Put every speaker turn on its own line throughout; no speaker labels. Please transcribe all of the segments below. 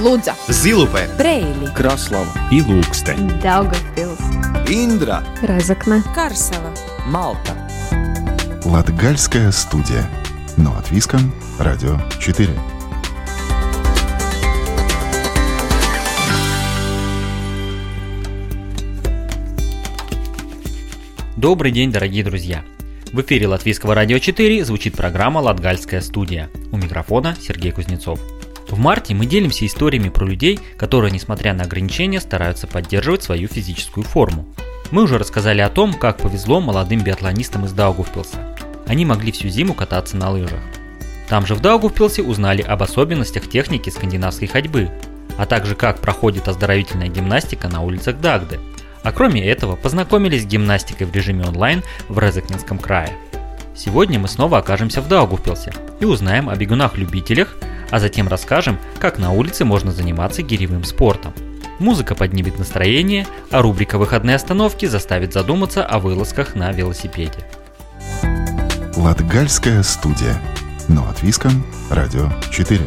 Лудза,
Зилупе,
Брейли,
Краслава
и Лукстен.
Даугавпилс,
Индра,
Разокна,
Карсела.
Малта.
Латгальская студия. Но от Виском. Радио 4.
Добрый день, дорогие друзья! В эфире Латвийского радио 4 звучит программа «Латгальская студия». У микрофона Сергей Кузнецов. В марте мы делимся историями про людей, которые, несмотря на ограничения, стараются поддерживать свою физическую форму. Мы уже рассказали о том, как повезло молодым биатлонистам из Даугавпилса. Они могли всю зиму кататься на лыжах. Там же в Даугавпилсе узнали об особенностях техники скандинавской ходьбы, а также как проходит оздоровительная гимнастика на улицах Дагды – а кроме этого, познакомились с гимнастикой в режиме онлайн в Резакнинском крае. Сегодня мы снова окажемся в Даугавпилсе и узнаем о бегунах-любителях, а затем расскажем, как на улице можно заниматься гиревым спортом. Музыка поднимет настроение, а рубрика «Выходные остановки» заставит задуматься о вылазках на велосипеде.
Латгальская студия. Но от Виском. Радио 4.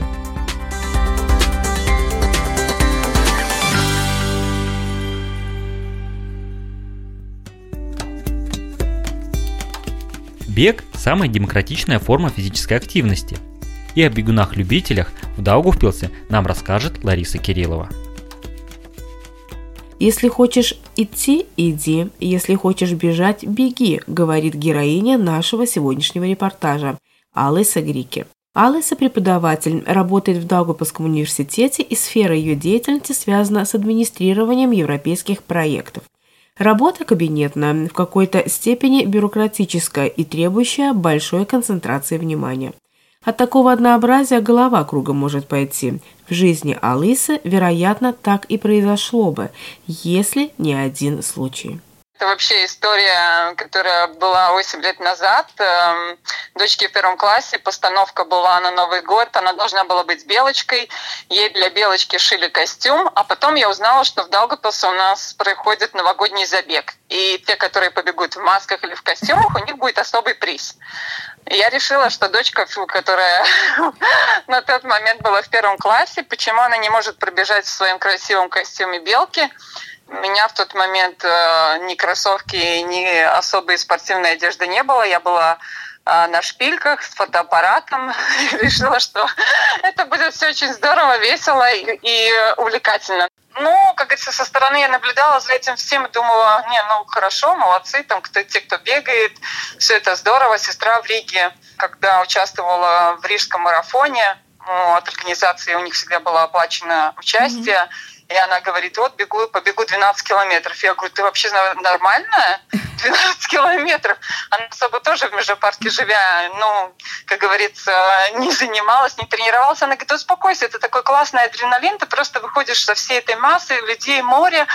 Бег – самая демократичная форма физической активности. И о бегунах-любителях в Даугавпилсе нам расскажет Лариса Кириллова.
Если хочешь идти – иди, если хочешь бежать – беги, говорит героиня нашего сегодняшнего репортажа Алиса Грике. Алиса – преподаватель, работает в Даугавпилском университете и сфера ее деятельности связана с администрированием европейских проектов. Работа кабинетная, в какой-то степени бюрократическая и требующая большой концентрации внимания. От такого однообразия голова кругом может пойти. В жизни Алисы, вероятно, так и произошло бы, если не один случай.
Это вообще история, которая была 8 лет назад. Эм, дочке в первом классе постановка была на Новый год. Она должна была быть белочкой. Ей для белочки шили костюм. А потом я узнала, что в Даугавпилсе у нас проходит новогодний забег. И те, которые побегут в масках или в костюмах, у них будет особый приз. Я решила, что дочка, которая на тот момент была в первом классе, почему она не может пробежать в своем красивом костюме белки, меня в тот момент э, ни кроссовки, ни особой спортивной одежды не было. Я была э, на шпильках с фотоаппаратом. Решила, что это будет все очень здорово, весело и, и увлекательно. Ну, как говорится, со стороны я наблюдала за этим всем и думала, не, ну хорошо, молодцы, там кто, те, кто бегает, все это здорово. Сестра в Риге, когда участвовала в рижском марафоне, ну, от организации у них всегда было оплачено участие. Mm-hmm и она говорит, вот бегу, побегу 12 километров. Я говорю, ты вообще нормальная? 12 километров. Она особо тоже в Межапарке живя, ну, как говорится, не занималась, не тренировалась. Она говорит, успокойся, это такой классный адреналин, ты просто выходишь со всей этой массы людей, море,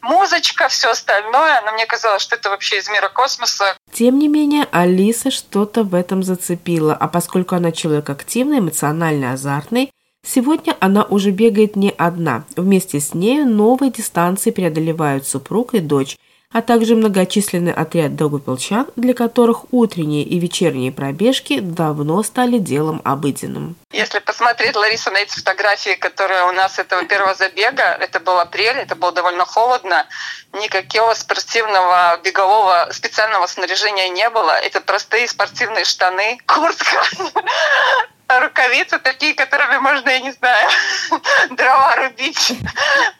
музычка, все остальное. Но мне казалось, что это вообще из мира космоса.
Тем не менее, Алиса что-то в этом зацепила, а поскольку она человек активный, эмоционально азартный, Сегодня она уже бегает не одна. Вместе с нею новые дистанции преодолевают супруг и дочь, а также многочисленный отряд долгопилчан, для которых утренние и вечерние пробежки давно стали делом обыденным.
Если посмотреть, Лариса, на эти фотографии, которые у нас этого первого забега, это был апрель, это было довольно холодно, никакого спортивного бегового специального снаряжения не было. Это простые спортивные штаны, куртка, рукавицы такие, которыми можно, я не знаю, дрова рубить.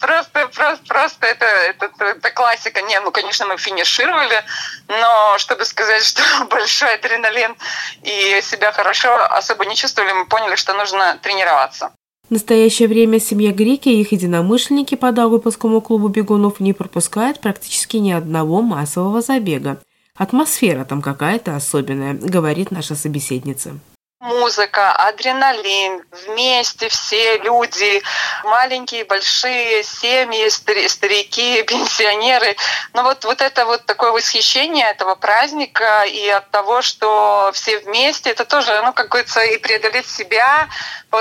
Просто, просто, просто это, это, это классика. Не, ну, конечно, мы финишировали, но чтобы сказать, что большой адреналин и себя хорошо особо не чувствовали, мы поняли, что нужно тренироваться.
В настоящее время семья Грики и их единомышленники по Даугавпилскому клубу бегунов не пропускают практически ни одного массового забега. Атмосфера там какая-то особенная, говорит наша собеседница
музыка, адреналин, вместе все люди, маленькие, большие, семьи, старики, пенсионеры. Но вот, вот это вот такое восхищение этого праздника и от того, что все вместе, это тоже, ну, как говорится, и преодолеть себя,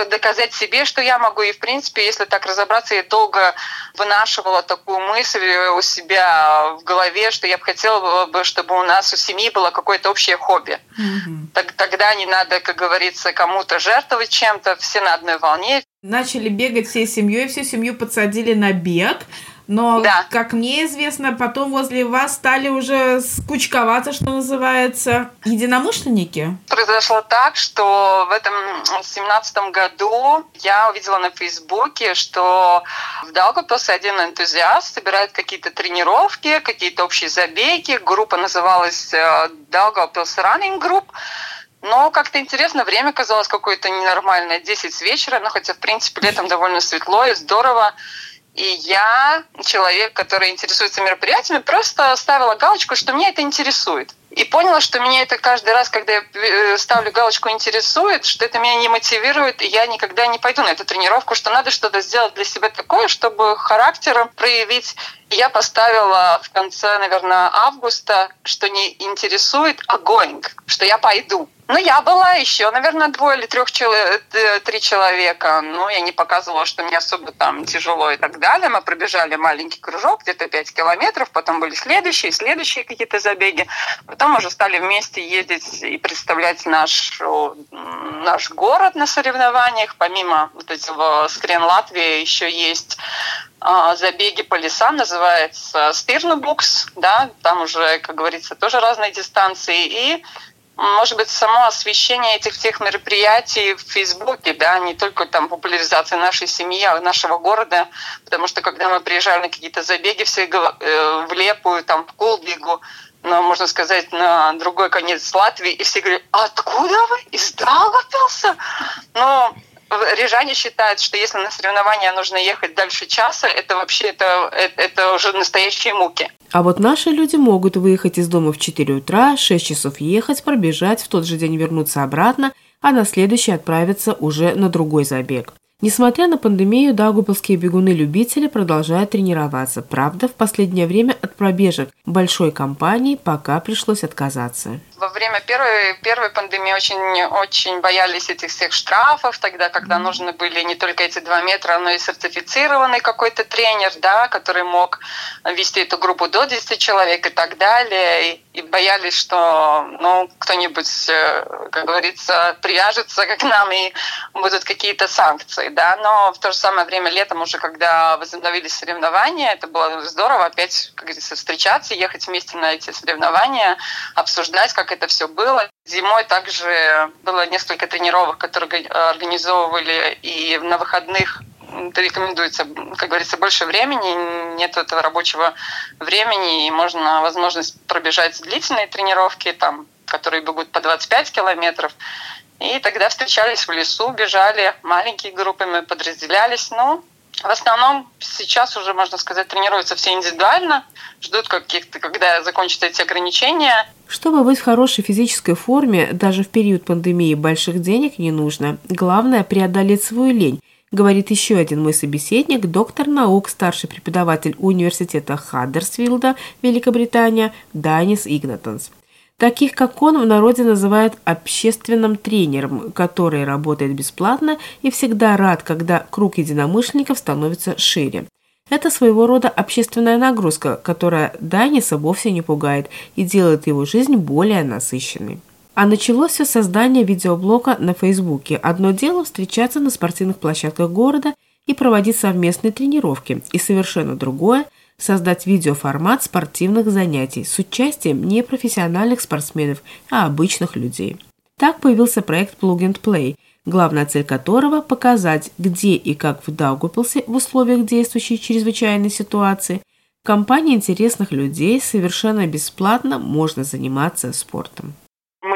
доказать себе, что я могу. И, в принципе, если так разобраться, я долго вынашивала такую мысль у себя в голове, что я бы хотела бы, чтобы у нас у семьи было какое-то общее хобби. Mm-hmm. Так, тогда не надо, как говорится, кому-то жертвовать чем-то, все на одной волне.
Начали бегать всей семьей, всю семью подсадили на бег. Но, да. как мне известно, потом возле вас стали уже скучковаться, что называется, единомышленники.
Произошло так, что в этом семнадцатом году я увидела на Фейсбуке, что в Даугавпилсе один энтузиаст собирает какие-то тренировки, какие-то общие забеги. Группа называлась Даугавпилс Running Group. Но как-то интересно, время казалось какое-то ненормальное, 10 с вечера, но хотя, в принципе, летом довольно светло и здорово. И я, человек, который интересуется мероприятиями, просто ставила галочку, что меня это интересует. И поняла, что меня это каждый раз, когда я э, ставлю галочку «интересует», что это меня не мотивирует, и я никогда не пойду на эту тренировку, что надо что-то сделать для себя такое, чтобы характером проявить. Я поставила в конце, наверное, августа, что не интересует, а going, что я пойду. Ну, я была еще, наверное, двое или трех человек, э, три человека. Ну, я не показывала, что мне особо там тяжело и так далее. Мы пробежали маленький кружок, где-то 5 километров, потом были следующие, следующие какие-то забеги. Потом уже стали вместе ездить и представлять наш, наш город на соревнованиях. Помимо вот этого Скрен Латвии еще есть забеги по лесам, называется Стирнубукс, да, там уже, как говорится, тоже разные дистанции. И может быть, само освещение этих всех мероприятий в Фейсбуке, да, не только там популяризация нашей семьи, а нашего города, потому что когда мы приезжали на какие-то забеги, все э, в Лепую, там, в Кулбигу, но, можно сказать, на другой конец Латвии, и все говорят, откуда вы? Из Даугавпилса? Но рижане считают, что если на соревнования нужно ехать дальше часа, это вообще это, это, уже настоящие муки.
А вот наши люди могут выехать из дома в 4 утра, 6 часов ехать, пробежать, в тот же день вернуться обратно, а на следующий отправиться уже на другой забег. Несмотря на пандемию, даугупилские бегуны-любители продолжают тренироваться. Правда, в последнее время от пробежек большой компании пока пришлось отказаться.
Во время первой, первой пандемии очень, очень боялись этих всех штрафов, тогда, когда нужны были не только эти два метра, но и сертифицированный какой-то тренер, да, который мог вести эту группу до 10 человек и так далее. И, и боялись, что ну, кто-нибудь, э, как говорится, привяжется к нам и будут какие-то санкции. Да? Но в то же самое время летом уже, когда возобновились соревнования, это было здорово опять, как говорится, встречаться, ехать вместе на эти соревнования, обсуждать, как это все было. Зимой также было несколько тренировок, которые организовывали и на выходных рекомендуется, как говорится, больше времени, нет этого рабочего времени, и можно возможность пробежать длительные тренировки, там, которые бегут по 25 километров. И тогда встречались в лесу, бежали маленькие группами, подразделялись. Ну, в основном сейчас уже, можно сказать, тренируются все индивидуально, ждут каких-то, когда закончатся эти ограничения.
Чтобы быть в хорошей физической форме, даже в период пандемии больших денег не нужно. Главное – преодолеть свою лень, говорит еще один мой собеседник, доктор наук, старший преподаватель университета Хаддерсфилда, Великобритания, Данис Игнатонс. Таких, как он, в народе называют общественным тренером, который работает бесплатно и всегда рад, когда круг единомышленников становится шире. Это своего рода общественная нагрузка, которая Даниса вовсе не пугает и делает его жизнь более насыщенной. А началось все создание видеоблога на Фейсбуке. Одно дело встречаться на спортивных площадках города и проводить совместные тренировки, и совершенно другое – создать видеоформат спортивных занятий с участием не профессиональных спортсменов, а обычных людей. Так появился проект Plug and Play, главная цель которого – показать, где и как в Даугупилсе в условиях действующей чрезвычайной ситуации в компании интересных людей совершенно бесплатно можно заниматься спортом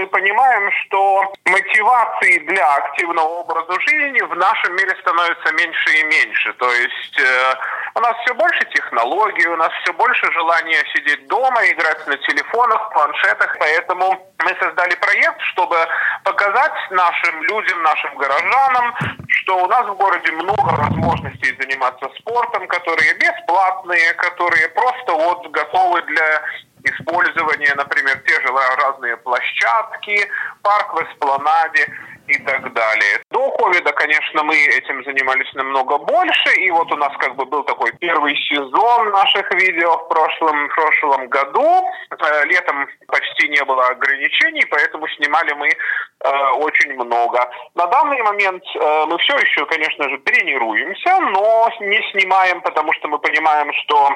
понимаем, что мотивации для активного образа жизни в нашем мире становится меньше и меньше. То есть э, у нас все больше технологий, у нас все больше желания сидеть дома, играть на телефонах, планшетах. Поэтому мы создали проект, чтобы показать нашим людям, нашим горожанам, что у нас в городе много возможностей заниматься спортом, которые бесплатные, которые просто вот готовы для использования, например, те же разные площадки, парк в Эспланаде. и так далее. До ковида, конечно, мы этим занимались намного больше, и вот у нас как бы был такой первый сезон наших видео в прошлом, в прошлом году. Э, летом почти не было ограничений, поэтому снимали мы э, очень много. На данный момент э, мы все еще, конечно же, тренируемся, но не снимаем, потому что мы понимаем, что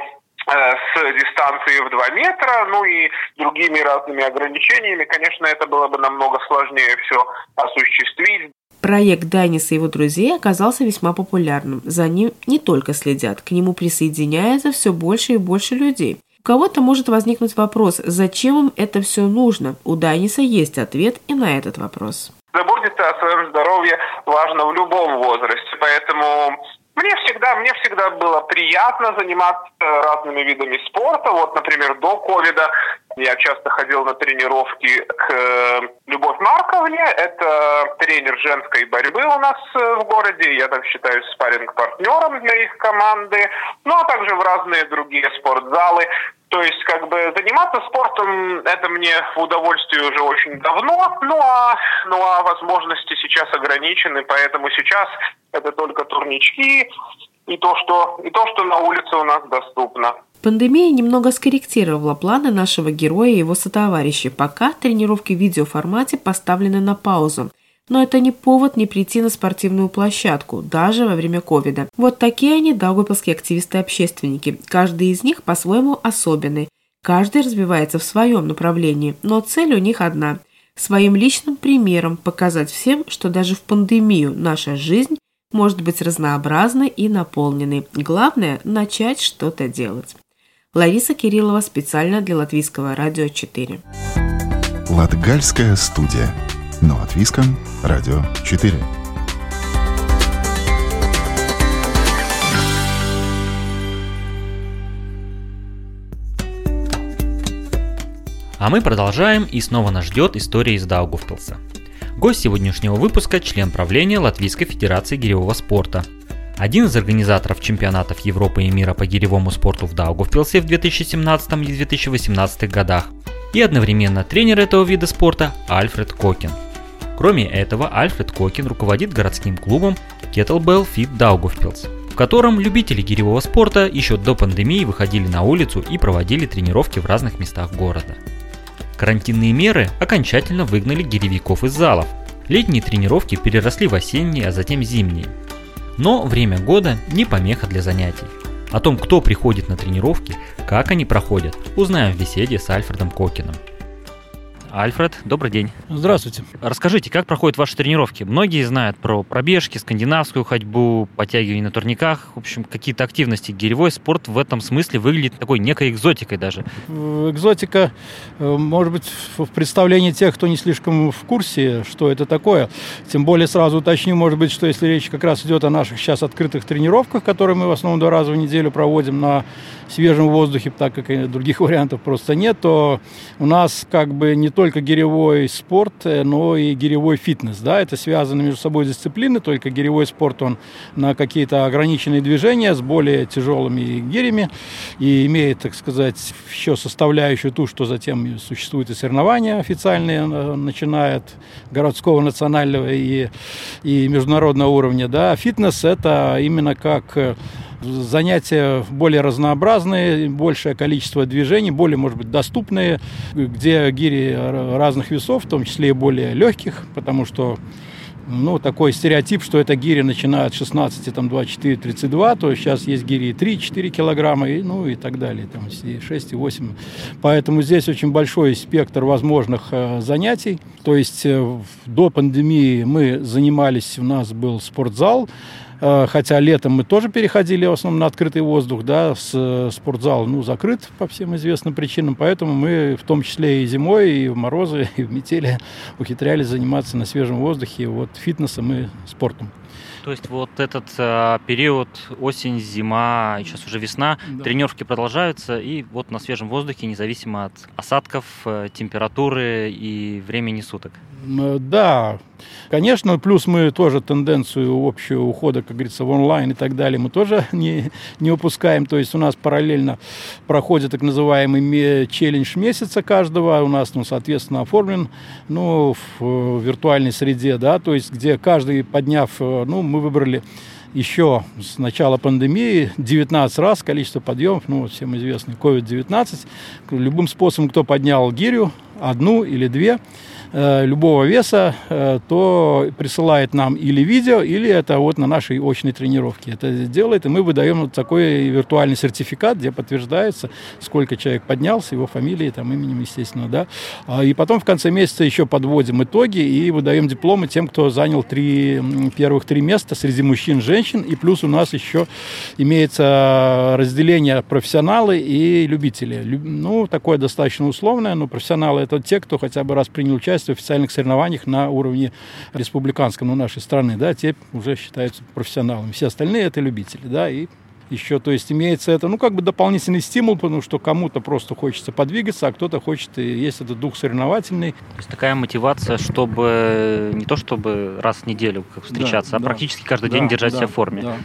с дистанцией в 2 метра, ну и другими разными ограничениями, конечно, это было бы намного сложнее все осуществить.
Проект Дайнис и его друзей оказался весьма популярным. За ним не только следят, к нему присоединяется все больше и больше людей. У кого-то может возникнуть вопрос, зачем им это все нужно? У Дайниса есть ответ и на этот вопрос.
Заботиться о своем здоровье важно в любом возрасте, поэтому мне всегда, мне всегда было приятно заниматься разными видами спорта. Вот, например, до ковида я часто ходил на тренировки к э, Любовь Марковне. Это тренер женской борьбы у нас э, в городе. Я там считаюсь спарринг-партнером для их команды. Ну, а также в разные другие спортзалы. То есть, как бы, заниматься спортом, это мне в удовольствие уже очень давно, ну а, ну а возможности сейчас ограничены, поэтому сейчас это только турнички и то, что, и то, что на улице у нас доступно.
Пандемия немного скорректировала планы нашего героя и его сотоварищей, пока тренировки в видеоформате поставлены на паузу – но это не повод не прийти на спортивную площадку, даже во время ковида. Вот такие они, даугавпилские активисты-общественники. Каждый из них по-своему особенный. Каждый развивается в своем направлении, но цель у них одна – своим личным примером показать всем, что даже в пандемию наша жизнь может быть разнообразной и наполненной. Главное – начать что-то делать. Лариса Кириллова специально для Латвийского радио 4.
Латгальская студия. Но от Виском, Радио 4.
А мы продолжаем, и снова нас ждет история из Даугавпилса. Гость сегодняшнего выпуска – член правления Латвийской Федерации гиревого спорта. Один из организаторов чемпионатов Европы и мира по гиревому спорту в Даугавпилсе в 2017 и 2018 годах. И одновременно тренер этого вида спорта Альфред Кокин – Кроме этого, Альфред Кокин руководит городским клубом Kettlebell Fit Daugavpils, в котором любители гиревого спорта еще до пандемии выходили на улицу и проводили тренировки в разных местах города. Карантинные меры окончательно выгнали гиревиков из залов. Летние тренировки переросли в осенние, а затем зимние. Но время года не помеха для занятий. О том, кто приходит на тренировки, как они проходят, узнаем в беседе с Альфредом Кокином – Альфред, добрый день.
Здравствуйте.
Расскажите, как проходят ваши тренировки? Многие знают про пробежки, скандинавскую ходьбу, подтягивание на турниках. В общем, какие-то активности. Гиревой спорт в этом смысле выглядит такой некой экзотикой даже.
Экзотика, э, может быть, в представлении тех, кто не слишком в курсе, что это такое. Тем более сразу уточню, может быть, что если речь как раз идет о наших сейчас открытых тренировках, которые мы в основном два раза в неделю проводим на свежем воздухе, так как других вариантов просто нет, то у нас как бы не только гиревой спорт, э, но и гиревой фитнес. Да? Это связаны между собой дисциплины, только гиревой спорт, он на какие-то ограниченные движения с более тяжелыми гирями и имеет, так сказать, еще составляющую ту, что затем существуют и соревнования официальные, э, начиная от городского, национального и, и международного уровня. Да? Фитнес – это именно как э, занятия более разнообразные, большее количество движений, более, может быть, доступные, где гири разных весов, в том числе и более легких, потому что ну, такой стереотип, что это гири начинают с 16, там, 24, 32, то сейчас есть гири и 3-4 килограмма, и, ну, и так далее, там, и 6, и 8. Поэтому здесь очень большой спектр возможных э, занятий. То есть э, до пандемии мы занимались, у нас был спортзал, хотя летом мы тоже переходили в основном на открытый воздух, да, с, э, спортзал, ну, закрыт по всем известным причинам, поэтому мы в том числе и зимой, и в морозы, и в метели ухитрялись заниматься на свежем воздухе, вот фитнесом и спортом.
То есть вот этот э, период осень, зима, сейчас уже весна, да. тренировки продолжаются, и вот на свежем воздухе, независимо от осадков, э, температуры и времени суток.
Да, конечно, плюс мы тоже тенденцию общую ухода как говорится, в онлайн и так далее, мы тоже не, не упускаем. То есть у нас параллельно проходит так называемый челлендж месяца каждого. У нас, ну, соответственно, оформлен ну, в виртуальной среде, да, то есть где каждый, подняв, э, ну, мы выбрали еще с начала пандемии 19 раз количество подъемов, ну, всем известный COVID-19. Любым способом, кто поднял гирю, одну или две, любого веса, э, то присылает нам или видео, или это вот на нашей очной тренировке. Это делает, и мы выдаем вот такой виртуальный сертификат, где подтверждается, сколько человек поднялся, его фамилией, там, именем, естественно, да. А, и потом в конце месяца еще подводим итоги и выдаем дипломы тем, кто занял три, первых три места среди мужчин женщин. И плюс у нас еще имеется разделение профессионалы и любители. Ну, такое достаточно условное, но профессионалы это те, кто хотя бы раз принял участие участие в официальных соревнованиях на уровне республиканском, ну, нашей страны, да, те уже считаются профессионалами. Все остальные это любители, да, и еще, то есть имеется это, ну, как бы дополнительный стимул, потому что кому-то просто хочется подвигаться, а кто-то хочет, и есть этот дух соревновательный.
То есть такая мотивация, чтобы не то чтобы раз в неделю встречаться, да, а да, практически каждый да, день держать да, себя в форме. Да.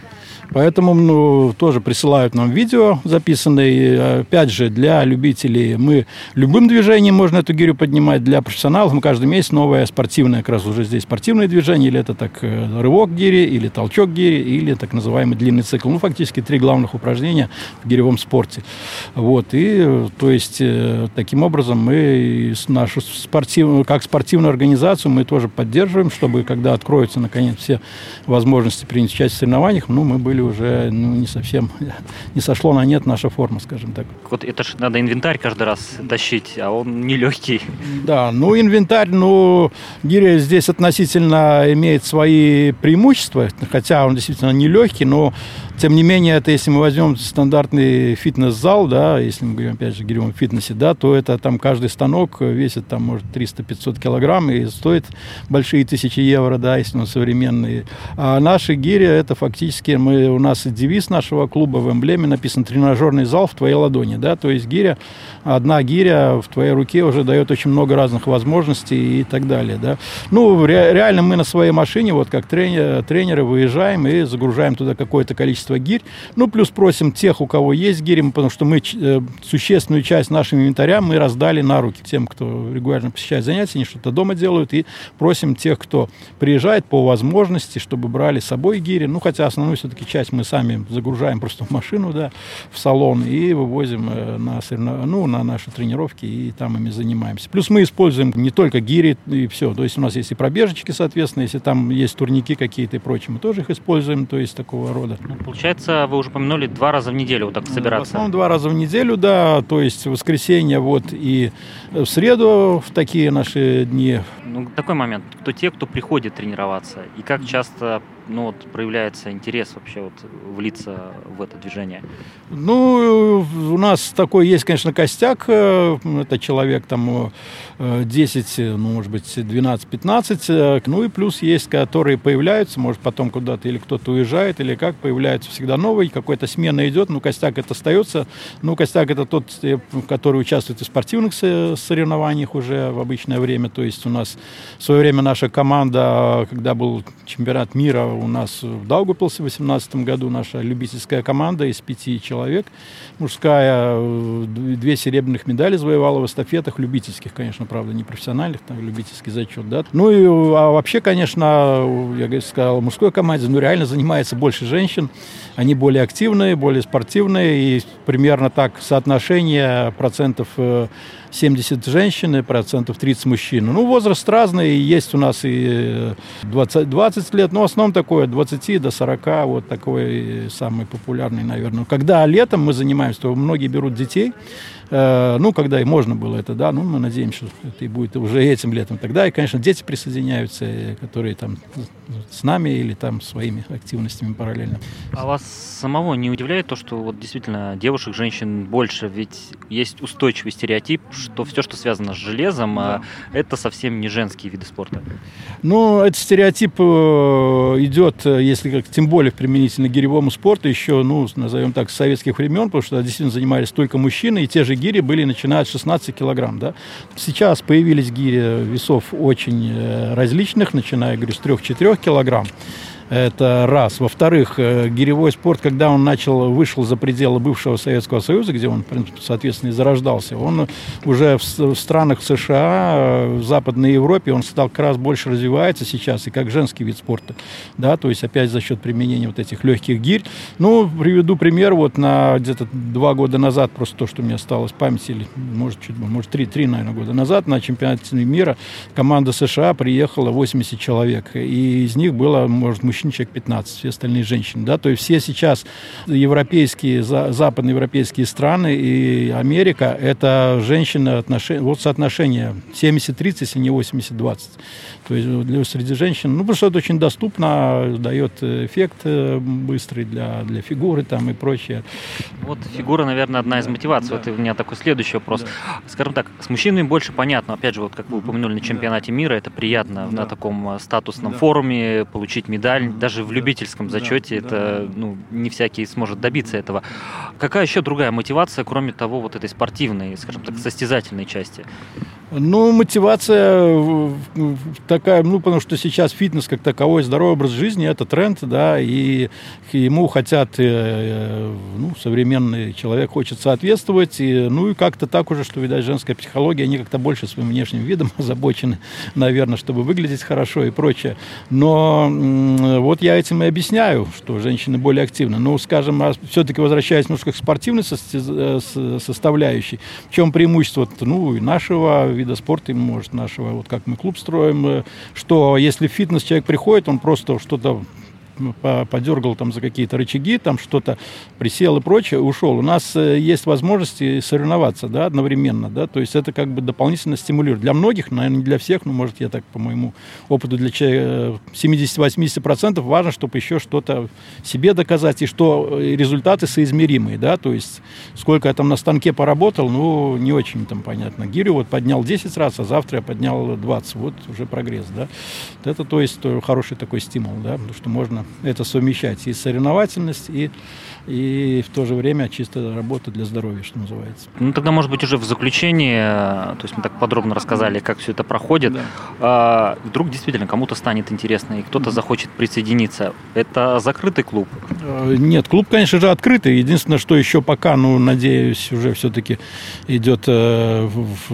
Поэтому ну, тоже присылают нам видео записанные. Опять же, для любителей мы любым движением можно эту гирю поднимать. Для профессионалов мы каждый месяц новое спортивное, как раз уже здесь спортивное движение, или это так э, рывок гири, или толчок гири, или так называемый длинный цикл. Ну, фактически три главных упражнения в гиревом спорте. Вот, и то есть э, таким образом мы нашу спортивную, как спортивную организацию мы тоже поддерживаем, чтобы когда откроются наконец все возможности принять участие в соревнованиях, ну, мы были уже ну, не совсем, не сошло на нет наша форма, скажем так.
Вот это же надо инвентарь каждый раз тащить, а он не легкий.
Да, ну инвентарь, ну гиря здесь относительно имеет свои преимущества, хотя он действительно не легкий, но тем не менее, это если мы возьмем стандартный фитнес-зал, да, если мы говорим, опять же, говорим о фитнесе, да, то это там каждый станок весит там, может, 300-500 килограмм и стоит большие тысячи евро, да, если он современный. А наши гири, это фактически, мы, у нас девиз нашего клуба в эмблеме написан «Тренажерный зал в твоей ладони», да, то есть гиря, одна гиря в твоей руке уже дает очень много разных возможностей и так далее, да. Ну, ре, реально мы на своей машине, вот как тренер, тренеры, выезжаем и загружаем туда какое-то количество гирь. Ну, плюс просим тех, у кого есть гири, потому что мы э, существенную часть нашего инвентаря мы раздали на руки тем, кто регулярно посещает занятия, они что-то дома делают, и просим тех, кто приезжает по возможности, чтобы брали с собой гири. Ну, хотя основную все-таки часть мы сами загружаем просто в машину, да, в салон, и вывозим э, на, ну, на наши тренировки, и там ими занимаемся. Плюс мы используем не только гири и все. То есть у нас есть и пробежечки, соответственно, если там есть турники какие-то и прочее, мы тоже их используем, то есть такого рода.
Ну, Получается, вы уже упомянули два раза в неделю вот так ну, собираться. В
основном два раза в неделю, да, то есть воскресенье вот и в среду в такие наши дни.
Ну, такой момент, кто те, кто приходит тренироваться, и как часто ну, вот, проявляется интерес вообще вот, влиться в это движение?
Ну, у нас такой есть, конечно, костяк. Э, это человек там 10, э, ну, может быть, 12-15. Э, ну и плюс есть, которые появляются, может, потом куда-то или кто-то уезжает, или как, появляются всегда новый, какой-то смена идет, ну, костяк это остается. Ну, костяк это тот, который участвует в спортивных соревнованиях уже в обычное время. То есть у нас в свое время наша команда, когда был чемпионат мира у нас в Даугупилсе в 2018 году наша любительская команда из пяти человек, мужская, э, две серебряных медали завоевала в эстафетах, любительских, конечно, правда, не профессиональных, там любительский зачет, да. Ну и а вообще, конечно, я сказал, мужской команде, ну реально занимается больше женщин, они более активные, более спортивные, и примерно так соотношение процентов э, 70 женщин и процентов 30 мужчин. Ну, возраст разный, есть у нас и 20, 20 лет, но в основном такое, от 20 до 40, вот такой самый популярный, наверное. Когда летом мы занимаемся, то многие берут детей, Э, ну, когда и можно было это, да, ну, мы надеемся, что это и будет уже этим летом. Тогда, и, конечно, дети присоединяются, которые там с нами или там своими активностями параллельно.
А вас самого не удивляет то, что вот действительно девушек, женщин больше? Ведь есть устойчивый стереотип, что все, что связано с железом, а да. это совсем не женские виды спорта.
Ну, этот стереотип э, идет, э, если как, тем более применительно к гиревому спорту, еще, ну, назовем так, с советских времен, потому что действительно занимались только мужчины, и те же гири были начиная от 16 килограмм. Да? Сейчас появились гири весов очень э, различных, начиная, говорю, с 3-4 килограмм. Это раз. Во-вторых, э, гиревой спорт, когда он начал, вышел за пределы бывшего Советского Союза, где он, соответственно, и зарождался, он уже в, странах США, в Западной Европе, он стал как раз больше развивается сейчас, и как женский вид спорта. Да, то есть опять за счет применения вот этих легких гирь. Ну, приведу пример. Вот на где-то два года назад, просто то, что мне осталось в памяти, или может, чуть, может три, три, наверное, года назад, на чемпионате мира команда США приехала 80 человек. И из них было, может, мужчин мужчин человек 15, все остальные женщины. Да? То есть все сейчас европейские, западноевропейские страны и Америка – это женщины, отношения, вот соотношение 70-30, если не 80-20. То есть для, среди женщин, ну, потому что это очень доступно, дает эффект э, быстрый для, для фигуры там и прочее.
Вот фигура, наверное, одна из мотиваций. Да. Вот у меня такой следующий вопрос. Да. Скажем так, с мужчинами больше понятно. Опять же, вот как вы упомянули на чемпионате мира, это приятно да. на таком э, статусном да. форуме получить медаль даже в любительском зачете да, это да. Ну, не всякий сможет добиться этого. Какая еще другая мотивация, кроме того, вот этой спортивной, скажем так, состязательной части?
Ну, мотивация такая, ну, потому что сейчас фитнес как таковой, здоровый образ жизни – это тренд, да, и ему хотят, э, ну, современный человек хочет соответствовать, и, ну, и как-то так уже, что, видать, женская психология, они как-то больше своим внешним видом озабочены, наверное, чтобы выглядеть хорошо и прочее. Но вот я этим и объясняю, что женщины более активны. Ну, скажем, все-таки возвращаясь немножко к спортивной э, составляющей, в чем преимущество, ну, и нашего вида спорта, может, нашего, вот как мы клуб строим, э, что если в фитнес человек приходит, он просто что-то подергал там за какие-то рычаги, там что-то присел и прочее, ушел. У нас э, есть возможности соревноваться, да, одновременно, да, то есть это как бы дополнительно стимулирует. Для многих, наверное, не для всех, но, может, я так по моему опыту, для 70-80% важно, чтобы еще что-то себе доказать, и что э, результаты соизмеримые, да, то есть сколько я там на станке поработал, ну, не очень там понятно. Гирю вот поднял 10 раз, а завтра я поднял 20, вот уже прогресс, да. Это, то есть, хороший такой стимул, да, потому что можно это совмещать и соревновательность, и, и в то же время чисто работа для здоровья, что называется.
Ну, тогда, может быть, уже в заключение, то есть мы так подробно рассказали, как все это проходит, да. а, вдруг действительно кому-то станет интересно, и кто-то захочет присоединиться. Это закрытый клуб?
Э, нет, клуб, конечно же, открытый. Единственное, что еще пока, ну, надеюсь, уже все-таки идет, э,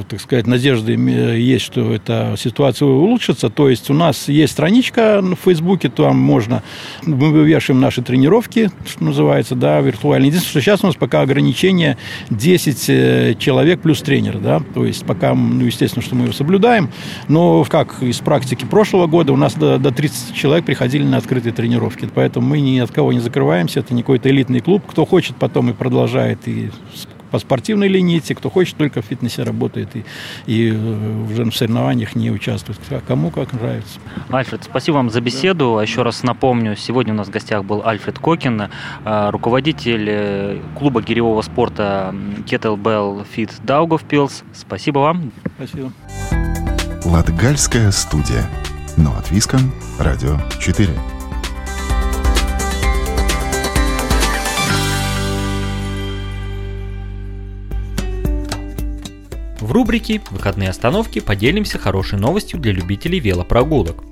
так сказать, надежды есть, что эта ситуация улучшится. То есть у нас есть страничка на Фейсбуке, там можно мы вывешиваем наши тренировки, что называется, да, виртуально. Единственное, что сейчас у нас пока ограничение 10 э, человек плюс тренер, да, то есть пока, ну, естественно, что мы его соблюдаем, но как из практики прошлого года у нас до, до 30 человек приходили на открытые тренировки, поэтому мы ни от кого не закрываемся, это не какой-то элитный клуб, кто хочет потом и продолжает и по спортивной линейке, кто хочет, только в фитнесе работает и, и э, уже в соревнованиях не участвует. А кому как нравится.
Альфред, спасибо вам за беседу. Да. Еще раз напомню, сегодня у нас в гостях был Альфред Кокин, э, руководитель э, клуба гиревого спорта Kettlebell Fit Daugavpils. Спасибо вам.
Спасибо.
Латгальская студия. Но от Виском. Радио 4.
В рубрике «Выходные остановки» поделимся хорошей новостью для любителей велопрогулок.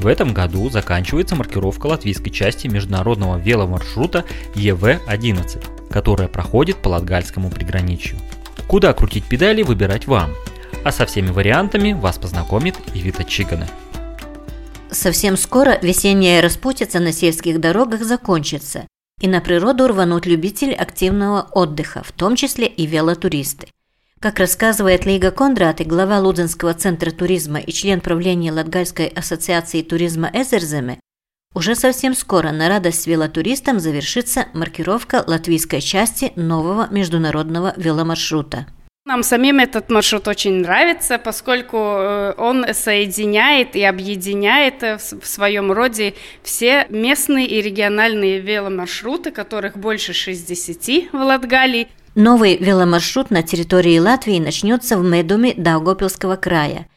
В этом году заканчивается маркировка латвийской части международного веломаршрута ЕВ-11, которая проходит по Латгальскому приграничью. Куда крутить педали выбирать вам, а со всеми вариантами вас познакомит Ивита Чигана.
Совсем скоро весенняя распутица на сельских дорогах закончится, и на природу рванут любители активного отдыха, в том числе и велотуристы. Как рассказывает Лига Кондрат и глава Лудзенского центра туризма и член правления Латгальской ассоциации туризма Эзерземе, уже совсем скоро на радость велотуристам завершится маркировка латвийской части нового международного веломаршрута.
Нам самим этот маршрут очень нравится, поскольку э, он соединяет и объединяет э, в своем роде все местные и региональные веломаршруты, которых больше 60 в Латгалии.
Новый веломаршрут на территории Латвии начнется в Медуме Даугопилского края.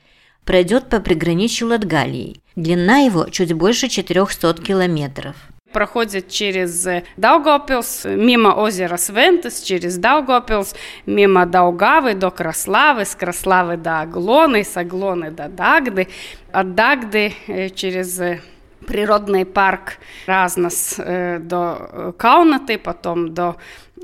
Пройдет по приграничью Латгалии. Длина его чуть больше 400 километров
проходит через Даугопилс, мимо озера Свентес, через Даугопилс, мимо Даугавы до Краславы, с Краславы до Аглоны, с Аглоны до Дагды, от Дагды э, через природный парк Разнос э, до Каунаты, потом до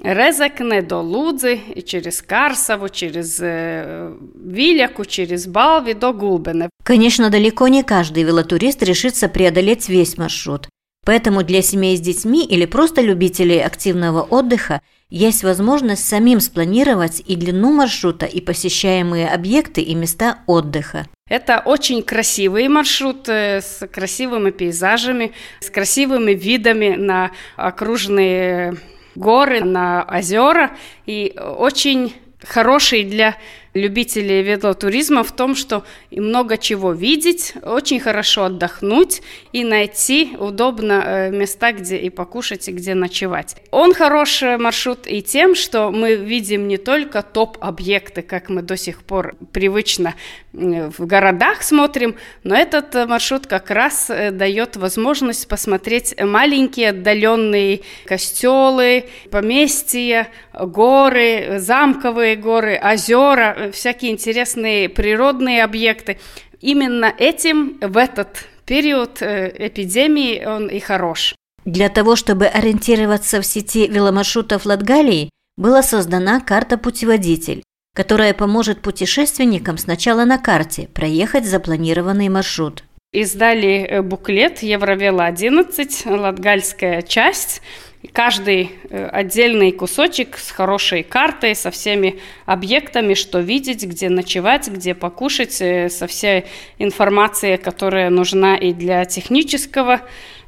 Резекне, до Лудзи, и через Карсову, через э, Виляку, через Балви до Гулбене.
Конечно, далеко не каждый велотурист решится преодолеть весь маршрут. Поэтому для семей с детьми или просто любителей активного отдыха есть возможность самим спланировать и длину маршрута, и посещаемые объекты и места отдыха.
Это очень красивый маршрут э, с красивыми пейзажами, с красивыми видами на окружные горы, на озера. И очень хороший для любителей велотуризма в том, что много чего видеть, очень хорошо отдохнуть и найти удобно э, места, где и покушать, и где ночевать. Он хороший маршрут и тем, что мы видим не только топ-объекты, как мы до сих пор привычно в городах смотрим, но этот маршрут как раз э, дает возможность посмотреть маленькие отдаленные костелы, поместья, горы, замковые горы, озера, всякие интересные природные объекты. Именно этим в этот период э, эпидемии он и хорош.
Для того, чтобы ориентироваться в сети веломаршрутов Латгалии, была создана карта-путеводитель, которая поможет путешественникам сначала на карте проехать запланированный маршрут.
Издали э, буклет Евровела-11, латгальская часть – каждый э, отдельный кусочек с хорошей картой, со всеми объектами, что видеть, где ночевать, где покушать, э, со всей информацией, которая нужна и для технического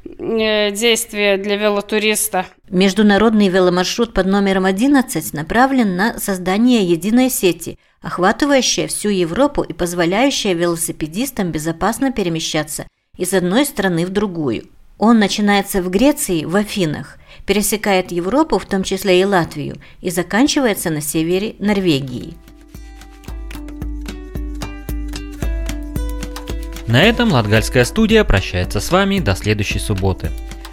э, действия для велотуриста.
Международный веломаршрут под номером 11 направлен на создание единой сети, охватывающая всю Европу и позволяющая велосипедистам безопасно перемещаться из одной страны в другую. Он начинается в Греции, в Афинах, пересекает Европу, в том числе и Латвию, и заканчивается на севере Норвегии.
На этом Латгальская студия прощается с вами до следующей субботы.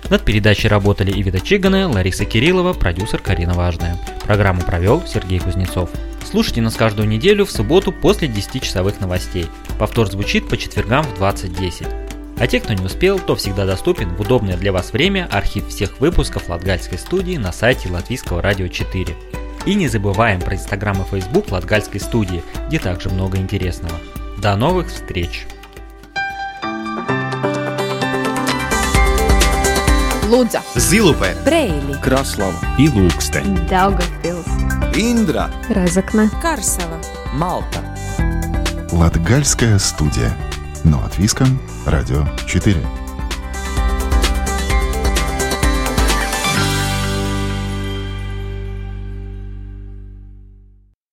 Над передачей работали Ивита Чигана, Лариса Кириллова, продюсер Карина Важная. Программу провел Сергей Кузнецов. Слушайте нас каждую неделю в субботу после 10-часовых новостей. Повтор звучит по четвергам в 20.10. А те, кто не успел, то всегда доступен в удобное для вас время архив всех выпусков Латгальской студии на сайте Латвийского радио 4. И не забываем про инстаграм и фейсбук Латгальской студии, где также много интересного. До новых встреч!
Лудза,
Зилупе,
Брейли,
Краслава и Лукстен,
Daugavpils,
Индра,
Разокна,
Карсела,
Малта.
Латгальская студия. Но от Виска, Радио 4.